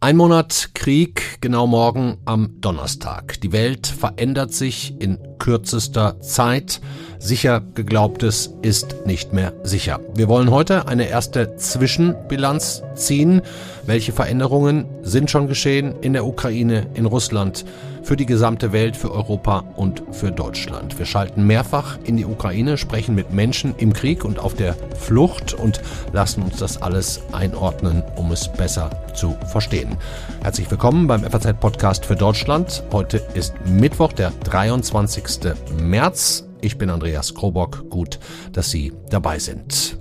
Ein Monat Krieg, genau morgen am Donnerstag. Die Welt verändert sich in kürzester Zeit. Sicher geglaubtes ist nicht mehr sicher. Wir wollen heute eine erste Zwischenbilanz ziehen. Welche Veränderungen sind schon geschehen in der Ukraine, in Russland? Für die gesamte Welt, für Europa und für Deutschland. Wir schalten mehrfach in die Ukraine, sprechen mit Menschen im Krieg und auf der Flucht und lassen uns das alles einordnen, um es besser zu verstehen. Herzlich willkommen beim FAZ-Podcast für Deutschland. Heute ist Mittwoch, der 23. März. Ich bin Andreas Krobock. Gut, dass Sie dabei sind.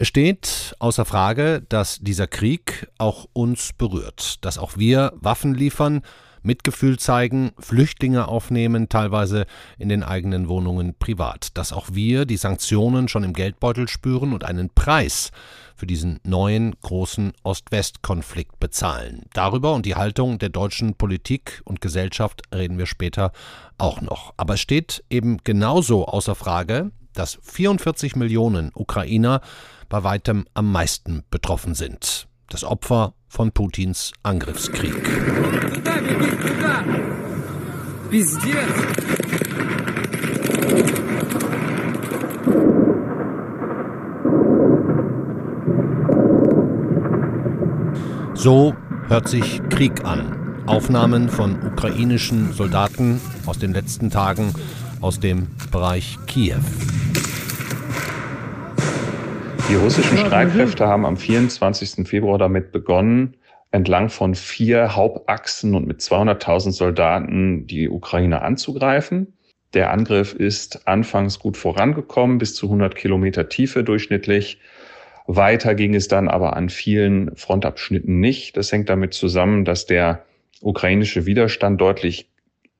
Es steht außer Frage, dass dieser Krieg auch uns berührt, dass auch wir Waffen liefern, Mitgefühl zeigen, Flüchtlinge aufnehmen, teilweise in den eigenen Wohnungen privat, dass auch wir die Sanktionen schon im Geldbeutel spüren und einen Preis für diesen neuen großen Ost-West-Konflikt bezahlen. Darüber und die Haltung der deutschen Politik und Gesellschaft reden wir später auch noch. Aber es steht eben genauso außer Frage, dass 44 Millionen Ukrainer bei weitem am meisten betroffen sind. Das Opfer von Putins Angriffskrieg. So hört sich Krieg an. Aufnahmen von ukrainischen Soldaten aus den letzten Tagen aus dem Bereich Kiew. Die russischen Streitkräfte haben am 24. Februar damit begonnen, entlang von vier Hauptachsen und mit 200.000 Soldaten die Ukraine anzugreifen. Der Angriff ist anfangs gut vorangekommen, bis zu 100 Kilometer Tiefe durchschnittlich. Weiter ging es dann aber an vielen Frontabschnitten nicht. Das hängt damit zusammen, dass der ukrainische Widerstand deutlich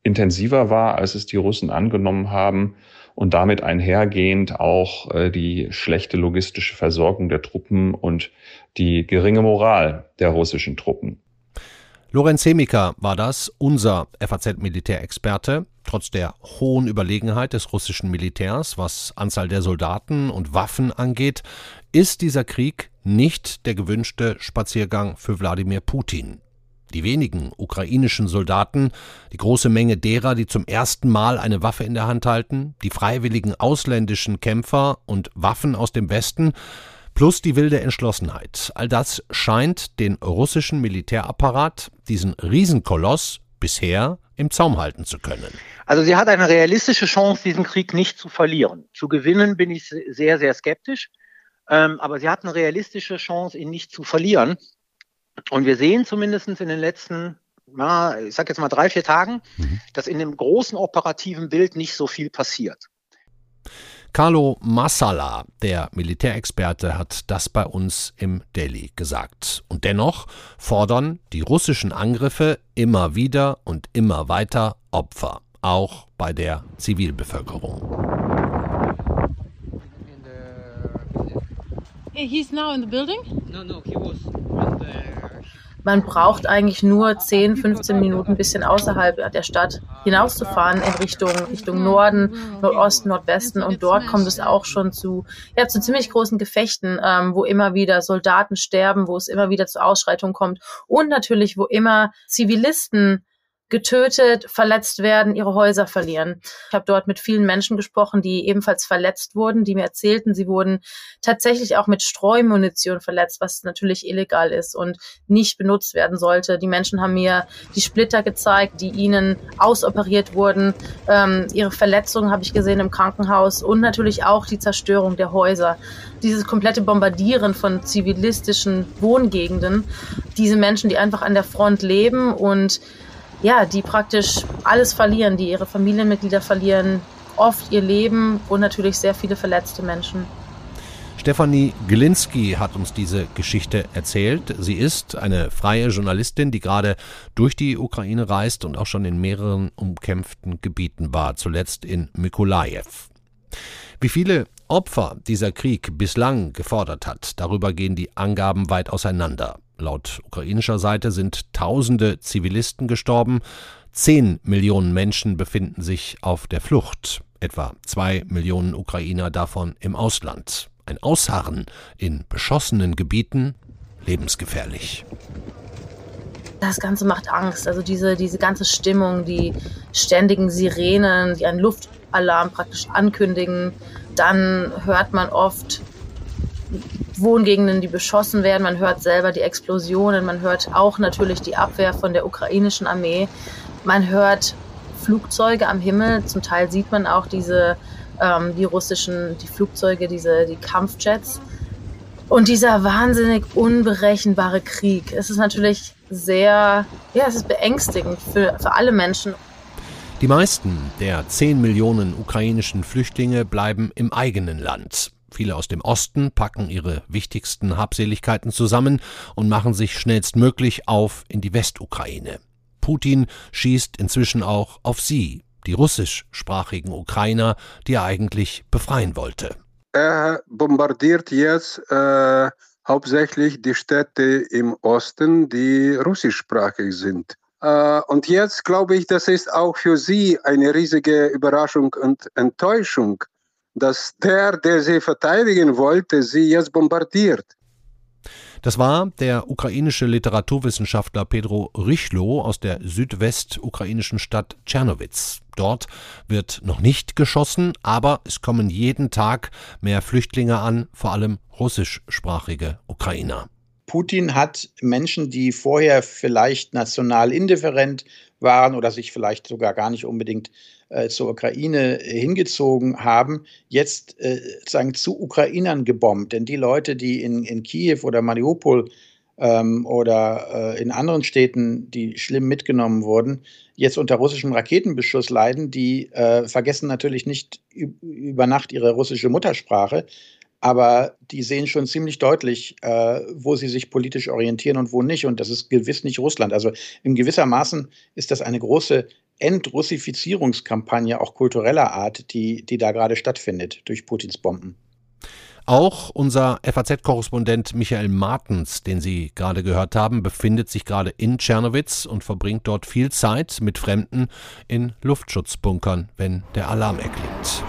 intensiver war, als es die Russen angenommen haben und damit einhergehend auch äh, die schlechte logistische Versorgung der Truppen und die geringe Moral der russischen Truppen. Lorenz Semika war das, unser FAZ-Militärexperte. Trotz der hohen Überlegenheit des russischen Militärs, was Anzahl der Soldaten und Waffen angeht, ist dieser Krieg nicht der gewünschte Spaziergang für Wladimir Putin. Die wenigen ukrainischen Soldaten, die große Menge derer, die zum ersten Mal eine Waffe in der Hand halten, die freiwilligen ausländischen Kämpfer und Waffen aus dem Westen, plus die wilde Entschlossenheit. All das scheint den russischen Militärapparat, diesen Riesenkoloss, bisher im Zaum halten zu können. Also sie hat eine realistische Chance, diesen Krieg nicht zu verlieren. Zu gewinnen bin ich sehr, sehr skeptisch. Ähm, aber sie hat eine realistische Chance, ihn nicht zu verlieren. Und wir sehen zumindest in den letzten, na, ich sag jetzt mal drei, vier Tagen, mhm. dass in dem großen operativen Bild nicht so viel passiert. Carlo Massala, der Militärexperte, hat das bei uns im Daily gesagt. Und dennoch fordern die russischen Angriffe immer wieder und immer weiter Opfer, auch bei der Zivilbevölkerung. He's now in the building? No, no, he was man braucht eigentlich nur 10, 15 Minuten ein bisschen außerhalb der Stadt hinauszufahren in Richtung, Richtung Norden, Nordosten, Nordwesten und dort kommt es auch schon zu, ja, zu ziemlich großen Gefechten, ähm, wo immer wieder Soldaten sterben, wo es immer wieder zu Ausschreitungen kommt und natürlich, wo immer Zivilisten getötet, verletzt werden, ihre Häuser verlieren. Ich habe dort mit vielen Menschen gesprochen, die ebenfalls verletzt wurden, die mir erzählten, sie wurden tatsächlich auch mit Streumunition verletzt, was natürlich illegal ist und nicht benutzt werden sollte. Die Menschen haben mir die Splitter gezeigt, die ihnen ausoperiert wurden. Ähm, ihre Verletzungen habe ich gesehen im Krankenhaus und natürlich auch die Zerstörung der Häuser. Dieses komplette Bombardieren von zivilistischen Wohngegenden. Diese Menschen, die einfach an der Front leben und ja, die praktisch alles verlieren, die ihre Familienmitglieder verlieren, oft ihr Leben und natürlich sehr viele verletzte Menschen. Stefanie Glinski hat uns diese Geschichte erzählt. Sie ist eine freie Journalistin, die gerade durch die Ukraine reist und auch schon in mehreren umkämpften Gebieten war, zuletzt in Mykolajew. Wie viele Opfer dieser Krieg bislang gefordert hat, darüber gehen die Angaben weit auseinander. Laut ukrainischer Seite sind tausende Zivilisten gestorben, zehn Millionen Menschen befinden sich auf der Flucht. etwa zwei Millionen Ukrainer davon im Ausland. Ein Ausharren in beschossenen Gebieten lebensgefährlich. Das Ganze macht Angst. Also diese, diese ganze Stimmung, die ständigen Sirenen, die einen Luftalarm praktisch ankündigen. Dann hört man oft Wohngegenden, die beschossen werden. Man hört selber die Explosionen. Man hört auch natürlich die Abwehr von der ukrainischen Armee. Man hört Flugzeuge am Himmel. Zum Teil sieht man auch diese, ähm, die russischen, die Flugzeuge, diese, die Kampfjets. Und dieser wahnsinnig unberechenbare Krieg. Es ist natürlich sehr, ja, es ist beängstigend für, für alle Menschen. Die meisten der 10 Millionen ukrainischen Flüchtlinge bleiben im eigenen Land. Viele aus dem Osten packen ihre wichtigsten Habseligkeiten zusammen und machen sich schnellstmöglich auf in die Westukraine. Putin schießt inzwischen auch auf sie, die russischsprachigen Ukrainer, die er eigentlich befreien wollte. Er bombardiert jetzt äh, hauptsächlich die Städte im Osten, die russischsprachig sind. Äh, und jetzt glaube ich, das ist auch für sie eine riesige Überraschung und Enttäuschung, dass der, der sie verteidigen wollte, sie jetzt bombardiert. Das war der ukrainische Literaturwissenschaftler Pedro Rychlo aus der südwestukrainischen Stadt Tschernowitz. Dort wird noch nicht geschossen, aber es kommen jeden Tag mehr Flüchtlinge an, vor allem russischsprachige Ukrainer. Putin hat Menschen, die vorher vielleicht national indifferent waren oder sich vielleicht sogar gar nicht unbedingt äh, zur Ukraine hingezogen haben, jetzt äh, sagen zu Ukrainern gebombt. Denn die Leute, die in, in Kiew oder Mariupol ähm, oder äh, in anderen Städten, die schlimm mitgenommen wurden, jetzt unter russischem Raketenbeschuss leiden, die äh, vergessen natürlich nicht über Nacht ihre russische Muttersprache, aber die sehen schon ziemlich deutlich, äh, wo sie sich politisch orientieren und wo nicht. Und das ist gewiss nicht Russland. Also in gewissermaßen ist das eine große Entrussifizierungskampagne auch kultureller Art, die, die da gerade stattfindet durch Putins Bomben. Auch unser FAZ-Korrespondent Michael Martens, den Sie gerade gehört haben, befindet sich gerade in Tschernowitz und verbringt dort viel Zeit mit Fremden in Luftschutzbunkern, wenn der Alarm erklingt.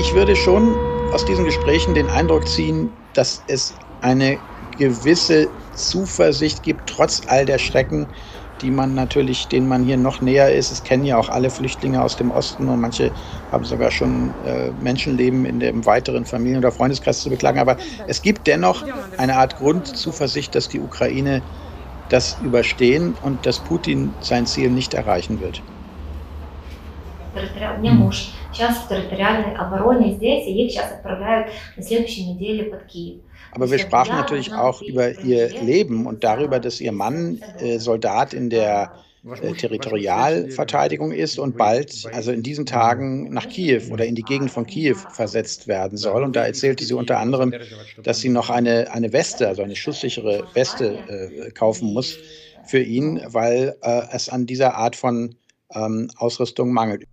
Ich würde schon aus diesen Gesprächen den Eindruck ziehen, dass es eine gewisse Zuversicht gibt, trotz all der Schrecken, die man natürlich, denen man hier noch näher ist. Es kennen ja auch alle Flüchtlinge aus dem Osten und manche haben sogar schon äh, Menschenleben in dem weiteren Familien- oder Freundeskreis zu beklagen. Aber es gibt dennoch eine Art Grundzuversicht, dass die Ukraine das überstehen und dass Putin sein Ziel nicht erreichen wird сейчас в территориальной обороне здесь, и их сейчас отправляют на следующей неделе под Киев. Aber wir sprachen natürlich auch über ihr Leben und darüber, dass ihr Mann äh, Soldat in der äh, Territorialverteidigung ist und bald, also in diesen Tagen, nach Kiew oder in die Gegend von Kiew versetzt werden soll. Und da erzählte sie unter anderem, dass sie noch eine, eine Weste, also eine schusssichere Weste äh, kaufen muss für ihn, weil äh, es an dieser Art von ähm, Ausrüstung mangelt.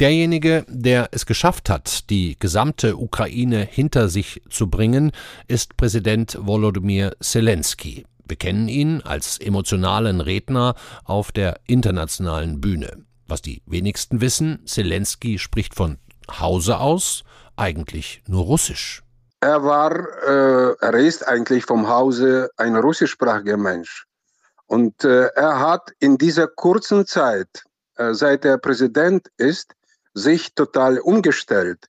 Derjenige, der es geschafft hat, die gesamte Ukraine hinter sich zu bringen, ist Präsident Volodymyr Zelensky. Wir kennen ihn als emotionalen Redner auf der internationalen Bühne. Was die wenigsten wissen, Zelensky spricht von Hause aus eigentlich nur Russisch. Er war, äh, er ist eigentlich vom Hause ein russischsprachiger Mensch. Und äh, er hat in dieser kurzen Zeit, äh, seit er Präsident ist, sich total umgestellt.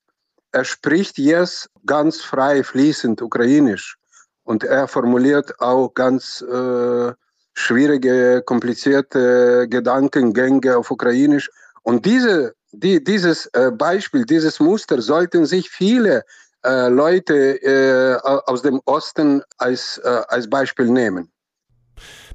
Er spricht jetzt ganz frei fließend Ukrainisch und er formuliert auch ganz äh, schwierige, komplizierte Gedankengänge auf Ukrainisch. Und diese, die, dieses äh, Beispiel, dieses Muster sollten sich viele äh, Leute äh, aus dem Osten als, äh, als Beispiel nehmen.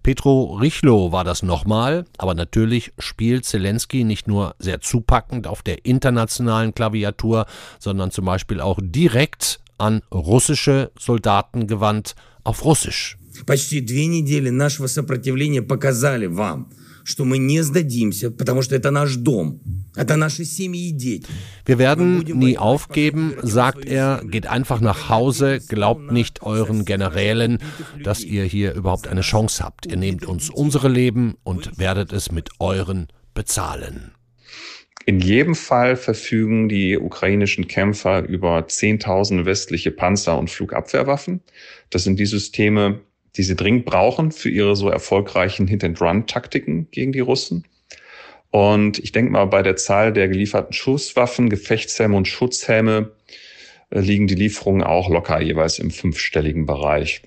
Petro Richlo war das nochmal, aber natürlich spielt Zelensky nicht nur sehr zupackend auf der internationalen Klaviatur, sondern zum Beispiel auch direkt an russische Soldaten gewandt auf Russisch. Почти две недели нашего сопротивления показали вам, что мы не сдадимся, потому что это наш дом. Это наши семьи и дети. Wir werden nie aufgeben, sagt er, geht einfach nach Hause, glaubt nicht euren Generälen, dass ihr hier überhaupt eine Chance habt. Ihr nehmt uns unsere Leben und werdet es mit euren bezahlen. In jedem Fall verfügen die ukrainischen Kämpfer über Zehntausende westliche Panzer und Flugabwehrwaffen. Das sind die Systeme, die sie dringend brauchen für ihre so erfolgreichen Hit-and-Run-Taktiken gegen die Russen. Und ich denke mal, bei der Zahl der gelieferten Schusswaffen, Gefechtshelme und Schutzhelme äh, liegen die Lieferungen auch locker jeweils im fünfstelligen Bereich.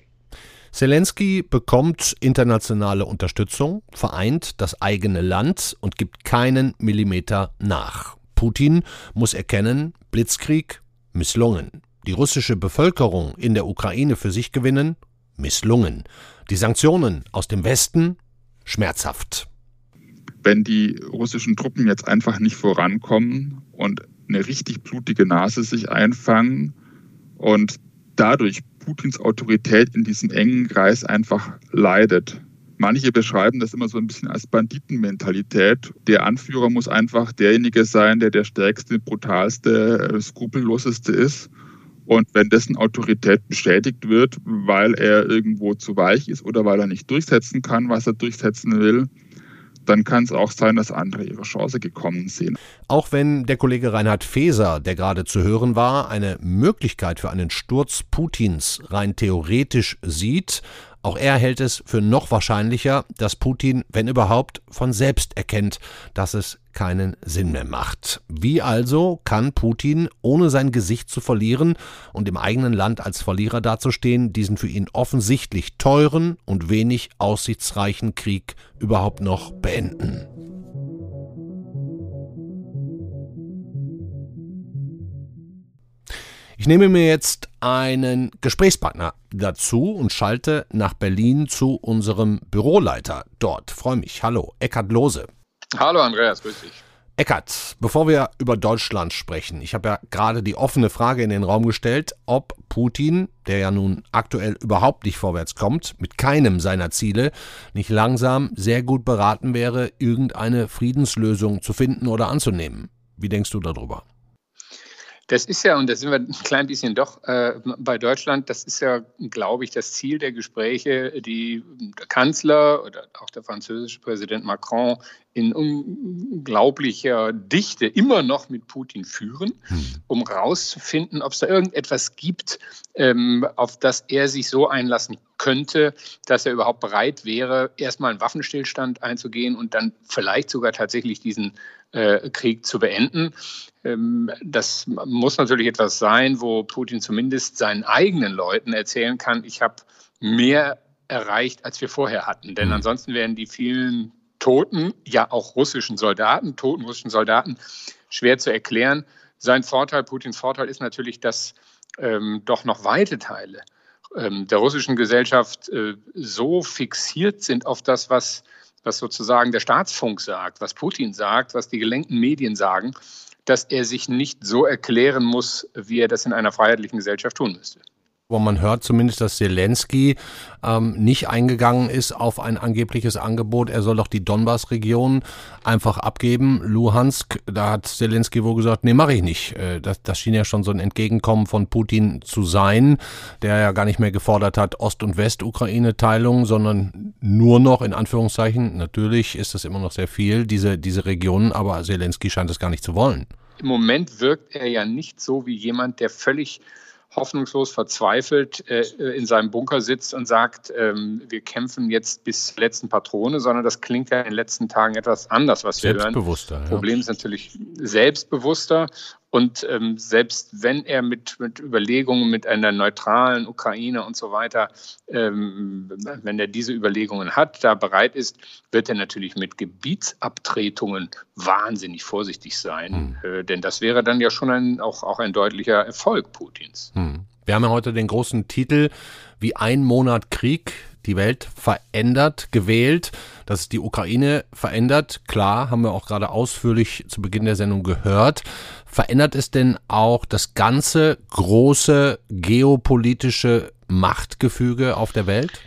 Zelensky bekommt internationale Unterstützung, vereint das eigene Land und gibt keinen Millimeter nach. Putin muss erkennen, Blitzkrieg misslungen. Die russische Bevölkerung in der Ukraine für sich gewinnen, misslungen. Die Sanktionen aus dem Westen, schmerzhaft. Wenn die russischen Truppen jetzt einfach nicht vorankommen und eine richtig blutige Nase sich einfangen und dadurch Putins Autorität in diesem engen Kreis einfach leidet. Manche beschreiben das immer so ein bisschen als Banditenmentalität. Der Anführer muss einfach derjenige sein, der der stärkste, brutalste, äh, skrupelloseste ist. Und wenn dessen Autorität beschädigt wird, weil er irgendwo zu weich ist oder weil er nicht durchsetzen kann, was er durchsetzen will, dann kann es auch sein, dass andere ihre Chance gekommen sehen. Auch wenn der Kollege Reinhard Feser, der gerade zu hören war, eine Möglichkeit für einen Sturz Putins rein theoretisch sieht, auch er hält es für noch wahrscheinlicher, dass Putin, wenn überhaupt, von selbst erkennt, dass es keinen Sinn mehr macht. Wie also kann Putin, ohne sein Gesicht zu verlieren und im eigenen Land als Verlierer dazustehen, diesen für ihn offensichtlich teuren und wenig aussichtsreichen Krieg überhaupt noch beenden? Ich nehme mir jetzt einen Gesprächspartner dazu und schalte nach Berlin zu unserem Büroleiter dort. Freue mich. Hallo, Eckhard Lose. Hallo Andreas, grüß dich. Eckart, bevor wir über Deutschland sprechen, ich habe ja gerade die offene Frage in den Raum gestellt, ob Putin, der ja nun aktuell überhaupt nicht vorwärts kommt, mit keinem seiner Ziele, nicht langsam sehr gut beraten wäre, irgendeine Friedenslösung zu finden oder anzunehmen. Wie denkst du darüber? Das ist ja, und da sind wir ein klein bisschen doch äh, bei Deutschland, das ist ja, glaube ich, das Ziel der Gespräche, die der Kanzler oder auch der französische Präsident Macron in unglaublicher Dichte immer noch mit Putin führen, hm. um herauszufinden, ob es da irgendetwas gibt, ähm, auf das er sich so einlassen könnte, dass er überhaupt bereit wäre, erstmal einen Waffenstillstand einzugehen und dann vielleicht sogar tatsächlich diesen Krieg zu beenden. Ähm, das muss natürlich etwas sein, wo Putin zumindest seinen eigenen Leuten erzählen kann, ich habe mehr erreicht, als wir vorher hatten. Denn mhm. ansonsten wären die vielen toten, ja auch russischen Soldaten, toten russischen Soldaten, schwer zu erklären. Sein Vorteil, Putins Vorteil ist natürlich, dass ähm, doch noch weite Teile ähm, der russischen Gesellschaft äh, so fixiert sind auf das, was, was sozusagen der Staatsfunk sagt, was Putin sagt, was die gelenkten Medien sagen, dass er sich nicht so erklären muss, wie er das in einer freiheitlichen Gesellschaft tun müsste wo man hört zumindest, dass Zelensky ähm, nicht eingegangen ist auf ein angebliches Angebot. Er soll doch die Donbass-Region einfach abgeben. Luhansk, da hat Zelensky wohl gesagt, nee, mache ich nicht. Äh, das, das schien ja schon so ein Entgegenkommen von Putin zu sein, der ja gar nicht mehr gefordert hat Ost- und West-Ukraine-Teilung, sondern nur noch in Anführungszeichen, natürlich ist das immer noch sehr viel, diese, diese Regionen, aber Zelensky scheint es gar nicht zu wollen. Im Moment wirkt er ja nicht so wie jemand, der völlig hoffnungslos verzweifelt äh, in seinem Bunker sitzt und sagt, ähm, wir kämpfen jetzt bis letzten Patrone, sondern das klingt ja in den letzten Tagen etwas anders, was wir hören. Selbstbewusster. Ja. Problem ist natürlich selbstbewusster und ähm, selbst wenn er mit, mit Überlegungen mit einer neutralen Ukraine und so weiter, ähm, wenn er diese Überlegungen hat, da bereit ist, wird er natürlich mit Gebietsabtretungen wahnsinnig vorsichtig sein. Hm. Äh, denn das wäre dann ja schon ein, auch, auch ein deutlicher Erfolg Putins. Hm. Wir haben ja heute den großen Titel wie ein Monat Krieg die Welt verändert, gewählt, dass die Ukraine verändert. Klar, haben wir auch gerade ausführlich zu Beginn der Sendung gehört. Verändert es denn auch das ganze große geopolitische Machtgefüge auf der Welt?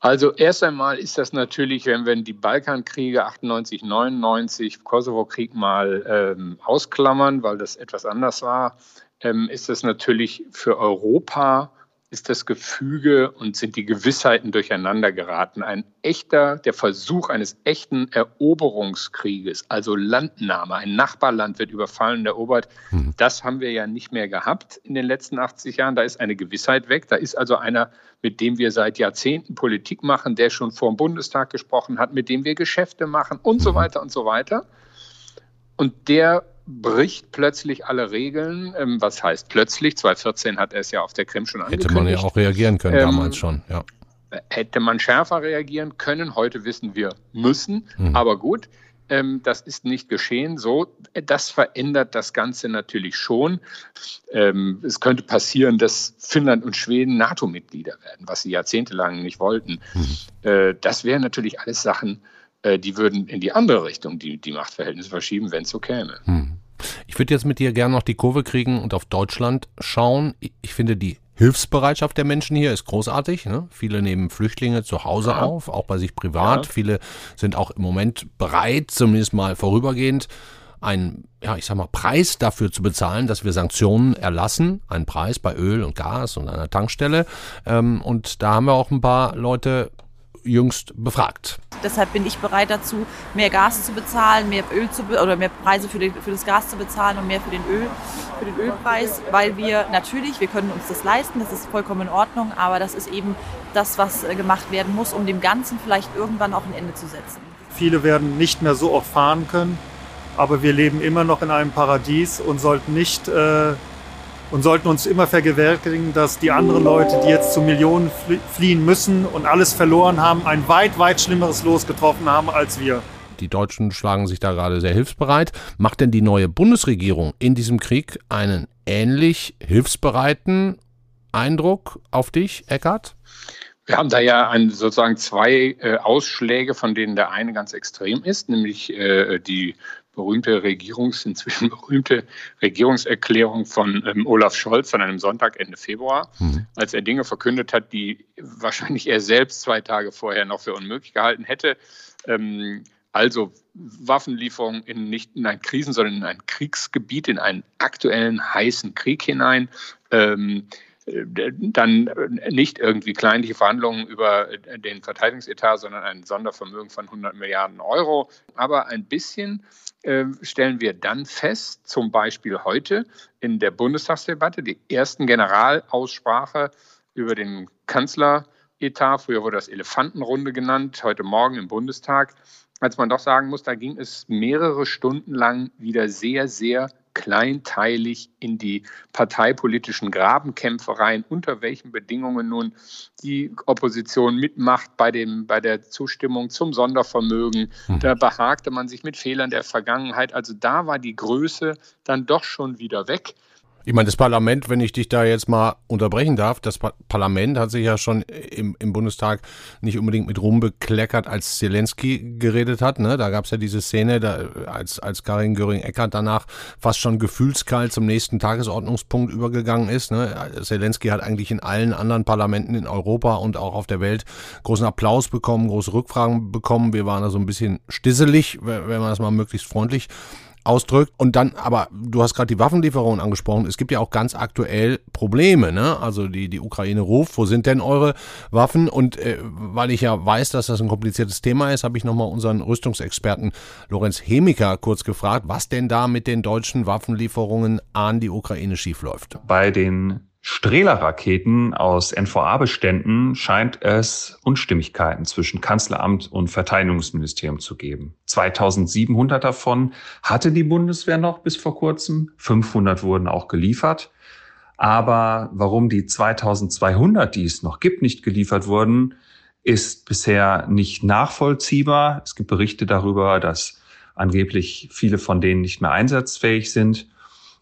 Also erst einmal ist das natürlich, wenn wir die Balkankriege 98, 99, Kosovo-Krieg mal ähm, ausklammern, weil das etwas anders war, ähm, ist das natürlich für Europa ist das Gefüge und sind die Gewissheiten durcheinander geraten. Ein echter, der Versuch eines echten Eroberungskrieges, also Landnahme, ein Nachbarland wird überfallen und erobert, mhm. das haben wir ja nicht mehr gehabt in den letzten 80 Jahren. Da ist eine Gewissheit weg. Da ist also einer, mit dem wir seit Jahrzehnten Politik machen, der schon vor dem Bundestag gesprochen hat, mit dem wir Geschäfte machen und so mhm. weiter und so weiter. Und der bricht plötzlich alle Regeln. Ähm, was heißt plötzlich? 2014 hat er es ja auf der Krim schon angekündigt. Hätte man ja auch reagieren können ähm, damals schon, ja. Hätte man schärfer reagieren können. Heute wissen wir, müssen. Mhm. Aber gut, ähm, das ist nicht geschehen. So, das verändert das Ganze natürlich schon. Ähm, es könnte passieren, dass Finnland und Schweden NATO-Mitglieder werden, was sie jahrzehntelang nicht wollten. Mhm. Äh, das wären natürlich alles Sachen, äh, die würden in die andere Richtung die, die Machtverhältnisse verschieben, wenn es so käme. Hm. Ich würde jetzt mit dir gerne noch die Kurve kriegen und auf Deutschland schauen. Ich finde, die Hilfsbereitschaft der Menschen hier ist großartig. Ne? Viele nehmen Flüchtlinge zu Hause ja. auf, auch bei sich privat. Ja. Viele sind auch im Moment bereit, zumindest mal vorübergehend, einen, ja, ich sag mal, Preis dafür zu bezahlen, dass wir Sanktionen erlassen. Einen Preis bei Öl und Gas und einer Tankstelle. Ähm, und da haben wir auch ein paar Leute jüngst befragt. Deshalb bin ich bereit dazu, mehr Gas zu bezahlen, mehr Öl zu oder mehr Preise für, den, für das Gas zu bezahlen und mehr für den Öl, für den Ölpreis, weil wir natürlich, wir können uns das leisten, das ist vollkommen in Ordnung, aber das ist eben das, was äh, gemacht werden muss, um dem Ganzen vielleicht irgendwann auch ein Ende zu setzen. Viele werden nicht mehr so oft fahren können, aber wir leben immer noch in einem Paradies und sollten nicht äh, und sollten uns immer vergewärtigen, dass die anderen Leute, die jetzt zu Millionen fliehen müssen und alles verloren haben, ein weit, weit schlimmeres Los getroffen haben als wir. Die Deutschen schlagen sich da gerade sehr hilfsbereit. Macht denn die neue Bundesregierung in diesem Krieg einen ähnlich hilfsbereiten Eindruck auf dich, Eckart? Wir haben da ja ein, sozusagen zwei äh, Ausschläge, von denen der eine ganz extrem ist, nämlich äh, die berühmte Regierungs, inzwischen berühmte Regierungserklärung von ähm, Olaf Scholz an einem Sonntag Ende Februar, mhm. als er Dinge verkündet hat, die wahrscheinlich er selbst zwei Tage vorher noch für unmöglich gehalten hätte. Ähm, also Waffenlieferungen in nicht in ein Krisen, sondern in ein Kriegsgebiet, in einen aktuellen heißen Krieg hinein. Ähm, dann nicht irgendwie kleinliche Verhandlungen über den Verteidigungsetat, sondern ein Sondervermögen von 100 Milliarden Euro. Aber ein bisschen äh, stellen wir dann fest, zum Beispiel heute in der Bundestagsdebatte, die ersten Generalaussprache über den Kanzleretat, früher wurde das Elefantenrunde genannt, heute Morgen im Bundestag, als man doch sagen muss, da ging es mehrere Stunden lang wieder sehr, sehr kleinteilig in die parteipolitischen Grabenkämpfe rein, unter welchen Bedingungen nun die Opposition mitmacht bei, dem, bei der Zustimmung zum Sondervermögen. Hm. Da behagte man sich mit Fehlern der Vergangenheit. Also da war die Größe dann doch schon wieder weg. Ich meine, das Parlament, wenn ich dich da jetzt mal unterbrechen darf, das Parlament hat sich ja schon im, im Bundestag nicht unbedingt mit Ruhm bekleckert, als Zelensky geredet hat. Ne? Da gab es ja diese Szene, da, als, als Karin Göring-Eckardt danach fast schon gefühlskalt zum nächsten Tagesordnungspunkt übergegangen ist. Ne? Zelensky hat eigentlich in allen anderen Parlamenten in Europa und auch auf der Welt großen Applaus bekommen, große Rückfragen bekommen. Wir waren da so ein bisschen stisselig, wenn man das mal möglichst freundlich ausdrückt. Und dann, aber du hast gerade die Waffenlieferungen angesprochen. Es gibt ja auch ganz aktuell Probleme, ne? Also die, die Ukraine ruft, wo sind denn eure Waffen? Und äh, weil ich ja weiß, dass das ein kompliziertes Thema ist, habe ich nochmal unseren Rüstungsexperten Lorenz Hemiker kurz gefragt, was denn da mit den deutschen Waffenlieferungen an die Ukraine schiefläuft. Bei den Strehler-Raketen aus NVA-Beständen scheint es Unstimmigkeiten zwischen Kanzleramt und Verteidigungsministerium zu geben. 2700 davon hatte die Bundeswehr noch bis vor kurzem. 500 wurden auch geliefert. Aber warum die 2200, die es noch gibt, nicht geliefert wurden, ist bisher nicht nachvollziehbar. Es gibt Berichte darüber, dass angeblich viele von denen nicht mehr einsatzfähig sind.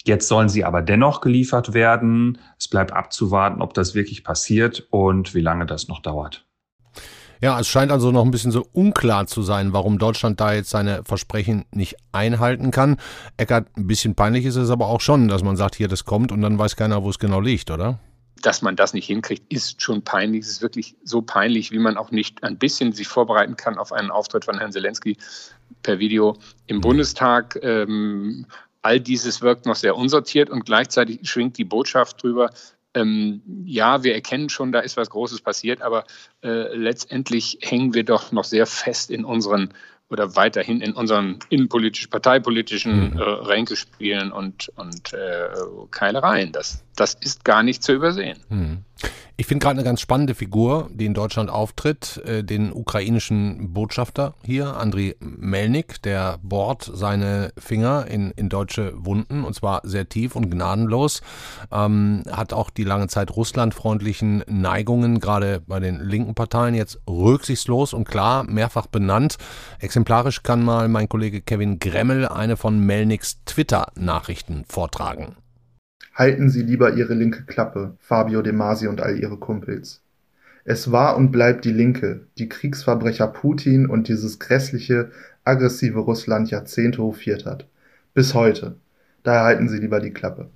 Jetzt sollen sie aber dennoch geliefert werden. Es bleibt abzuwarten, ob das wirklich passiert und wie lange das noch dauert. Ja, es scheint also noch ein bisschen so unklar zu sein, warum Deutschland da jetzt seine Versprechen nicht einhalten kann. Eckert, ein bisschen peinlich ist es aber auch schon, dass man sagt, hier, das kommt und dann weiß keiner, wo es genau liegt, oder? dass man das nicht hinkriegt, ist schon peinlich. Es ist wirklich so peinlich, wie man auch nicht ein bisschen sich vorbereiten kann auf einen Auftritt von Herrn Zelensky per Video im Bundestag. Ähm, all dieses wirkt noch sehr unsortiert und gleichzeitig schwingt die Botschaft drüber, ähm, ja, wir erkennen schon, da ist was Großes passiert, aber äh, letztendlich hängen wir doch noch sehr fest in unseren oder weiterhin in unseren innenpolitisch, parteipolitischen mhm. äh, Ränkespielen und, und äh, Keilereien. Das, das ist gar nicht zu übersehen. Mhm. Ich finde gerade eine ganz spannende Figur, die in Deutschland auftritt, äh, den ukrainischen Botschafter hier, Andriy Melnik, der bohrt seine Finger in, in deutsche Wunden und zwar sehr tief und gnadenlos, ähm, hat auch die lange Zeit russlandfreundlichen Neigungen, gerade bei den linken Parteien, jetzt rücksichtslos und klar mehrfach benannt. Exemplarisch kann mal mein Kollege Kevin Gremmel eine von Melniks Twitter-Nachrichten vortragen. Halten Sie lieber Ihre linke Klappe, Fabio De Masi und all Ihre Kumpels. Es war und bleibt die Linke, die Kriegsverbrecher Putin und dieses grässliche, aggressive Russland Jahrzehnte hofiert hat. Bis heute. Daher halten Sie lieber die Klappe.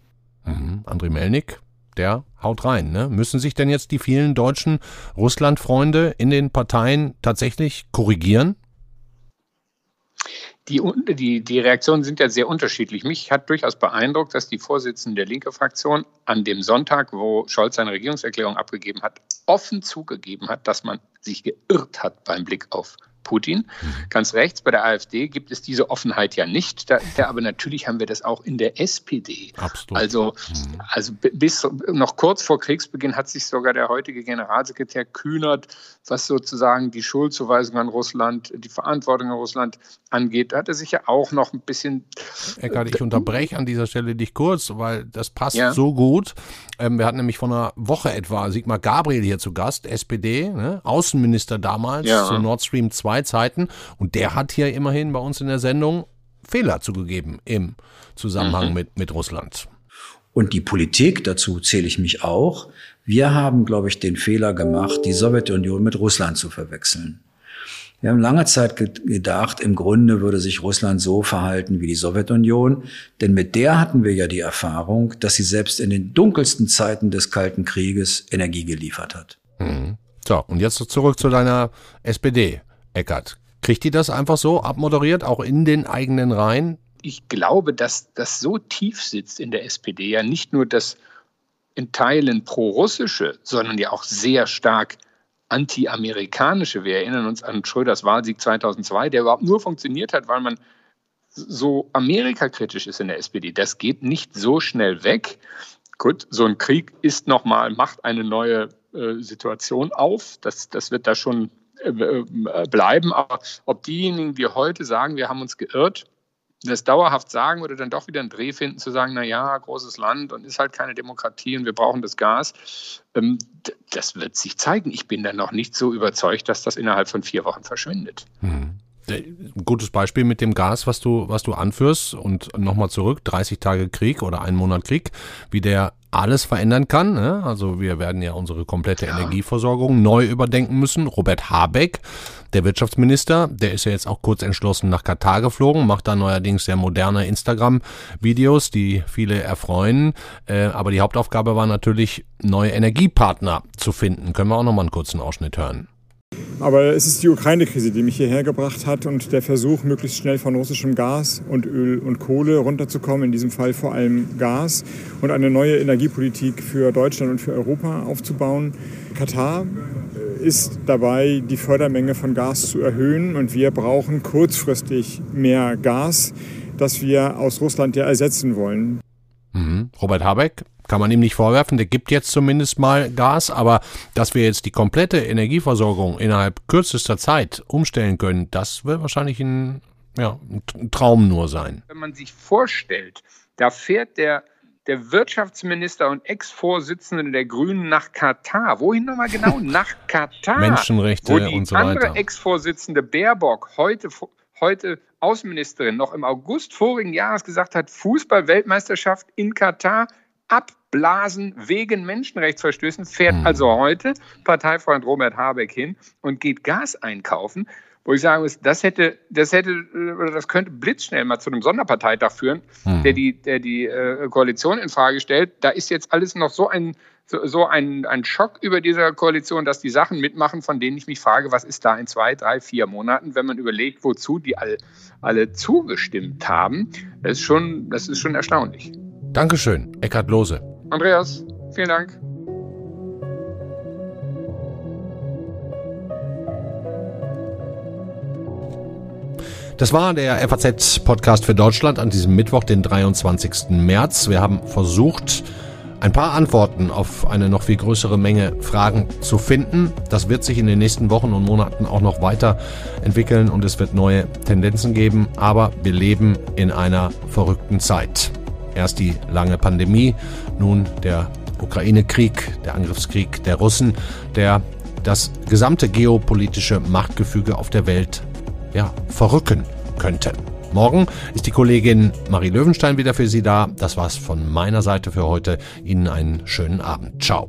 Mhm. André Melnik, der haut rein. Ne? Müssen sich denn jetzt die vielen deutschen Russlandfreunde in den Parteien tatsächlich korrigieren? Die, die, die Reaktionen sind ja sehr unterschiedlich. Mich hat durchaus beeindruckt, dass die Vorsitzende der linke Fraktion an dem Sonntag, wo Scholz seine Regierungserklärung abgegeben hat, offen zugegeben hat, dass man sich geirrt hat beim Blick auf Putin. Mhm. Ganz rechts bei der AfD gibt es diese Offenheit ja nicht. Da, da, aber natürlich haben wir das auch in der SPD. Absolut. Also, mhm. also bis noch kurz vor Kriegsbeginn hat sich sogar der heutige Generalsekretär Kühnert, was sozusagen die Schuldzuweisung an Russland, die Verantwortung an Russland angeht, hat er sich ja auch noch ein bisschen. Eckart, ich unterbreche an dieser Stelle dich kurz, weil das passt ja. so gut. Ähm, wir hatten nämlich vor einer Woche etwa Sigmar Gabriel hier zu Gast, SPD, ne? Außenminister damals ja. zu Nord Stream 2 Zeiten. Und der hat hier immerhin bei uns in der Sendung Fehler zugegeben im Zusammenhang mhm. mit, mit Russland. Und die Politik, dazu zähle ich mich auch, wir haben, glaube ich, den Fehler gemacht, die Sowjetunion mit Russland zu verwechseln. Wir haben lange Zeit gedacht, im Grunde würde sich Russland so verhalten wie die Sowjetunion, denn mit der hatten wir ja die Erfahrung, dass sie selbst in den dunkelsten Zeiten des Kalten Krieges Energie geliefert hat. Mhm. So, und jetzt zurück zu deiner SPD. Eckert. Kriegt die das einfach so abmoderiert, auch in den eigenen Reihen? Ich glaube, dass das so tief sitzt in der SPD, ja nicht nur das in Teilen pro-russische, sondern ja auch sehr stark anti-amerikanische. Wir erinnern uns an Schröders Wahlsieg 2002, der überhaupt nur funktioniert hat, weil man so amerikakritisch ist in der SPD. Das geht nicht so schnell weg. Gut, so ein Krieg ist nochmal, macht eine neue äh, Situation auf. Das, das wird da schon äh, äh, bleiben. Aber ob diejenigen, die heute sagen, wir haben uns geirrt, das dauerhaft sagen oder dann doch wieder einen Dreh finden, zu sagen, na ja, großes Land und ist halt keine Demokratie und wir brauchen das Gas, ähm, das wird sich zeigen. Ich bin da noch nicht so überzeugt, dass das innerhalb von vier Wochen verschwindet. Hm. Ein gutes Beispiel mit dem Gas, was du, was du anführst und nochmal zurück, 30 Tage Krieg oder einen Monat Krieg, wie der alles verändern kann. Ne? Also wir werden ja unsere komplette ja. Energieversorgung neu überdenken müssen. Robert Habeck, der Wirtschaftsminister, der ist ja jetzt auch kurz entschlossen nach Katar geflogen, macht da neuerdings sehr moderne Instagram-Videos, die viele erfreuen. Äh, aber die Hauptaufgabe war natürlich, neue Energiepartner zu finden. Können wir auch nochmal einen kurzen Ausschnitt hören. Aber es ist die Ukraine-Krise, die mich hierher gebracht hat und der Versuch, möglichst schnell von russischem Gas und Öl und Kohle runterzukommen, in diesem Fall vor allem Gas, und eine neue Energiepolitik für Deutschland und für Europa aufzubauen. Katar äh, ist dabei, die Fördermenge von Gas zu erhöhen und wir brauchen kurzfristig mehr Gas, das wir aus Russland ja ersetzen wollen. Mhm. Robert Habeck, kann man ihm nicht vorwerfen, der gibt jetzt zumindest mal Gas, aber dass wir jetzt die komplette Energieversorgung innerhalb kürzester Zeit umstellen können, das wird wahrscheinlich ein, ja, ein Traum nur sein. Wenn man sich vorstellt, da fährt der der Wirtschaftsminister und Ex-Vorsitzende der Grünen nach Katar. Wohin nochmal genau? Nach Katar. Menschenrechte wo die und so weiter. andere Ex-Vorsitzende Baerbock, heute, heute Außenministerin, noch im August vorigen Jahres gesagt hat, Fußball-Weltmeisterschaft in Katar abblasen wegen Menschenrechtsverstößen, fährt mhm. also heute Parteifreund Robert Habeck hin und geht Gas einkaufen wo ich sagen muss, das hätte, das hätte, oder das könnte blitzschnell mal zu einem Sonderparteitag führen, mhm. der die, der die äh, Koalition in Frage stellt. Da ist jetzt alles noch so ein, so, so ein, ein Schock über dieser Koalition, dass die Sachen mitmachen, von denen ich mich frage, was ist da in zwei, drei, vier Monaten, wenn man überlegt, wozu die all, alle zugestimmt haben. Das ist schon, das ist schon erstaunlich. Dankeschön, Eckhard Lose. Andreas, vielen Dank. Das war der FAZ-Podcast für Deutschland an diesem Mittwoch, den 23. März. Wir haben versucht, ein paar Antworten auf eine noch viel größere Menge Fragen zu finden. Das wird sich in den nächsten Wochen und Monaten auch noch weiter entwickeln und es wird neue Tendenzen geben. Aber wir leben in einer verrückten Zeit. Erst die lange Pandemie, nun der Ukraine-Krieg, der Angriffskrieg der Russen, der das gesamte geopolitische Machtgefüge auf der Welt ja, verrücken könnte. Morgen ist die Kollegin Marie Löwenstein wieder für Sie da. Das war's von meiner Seite für heute. Ihnen einen schönen Abend. Ciao.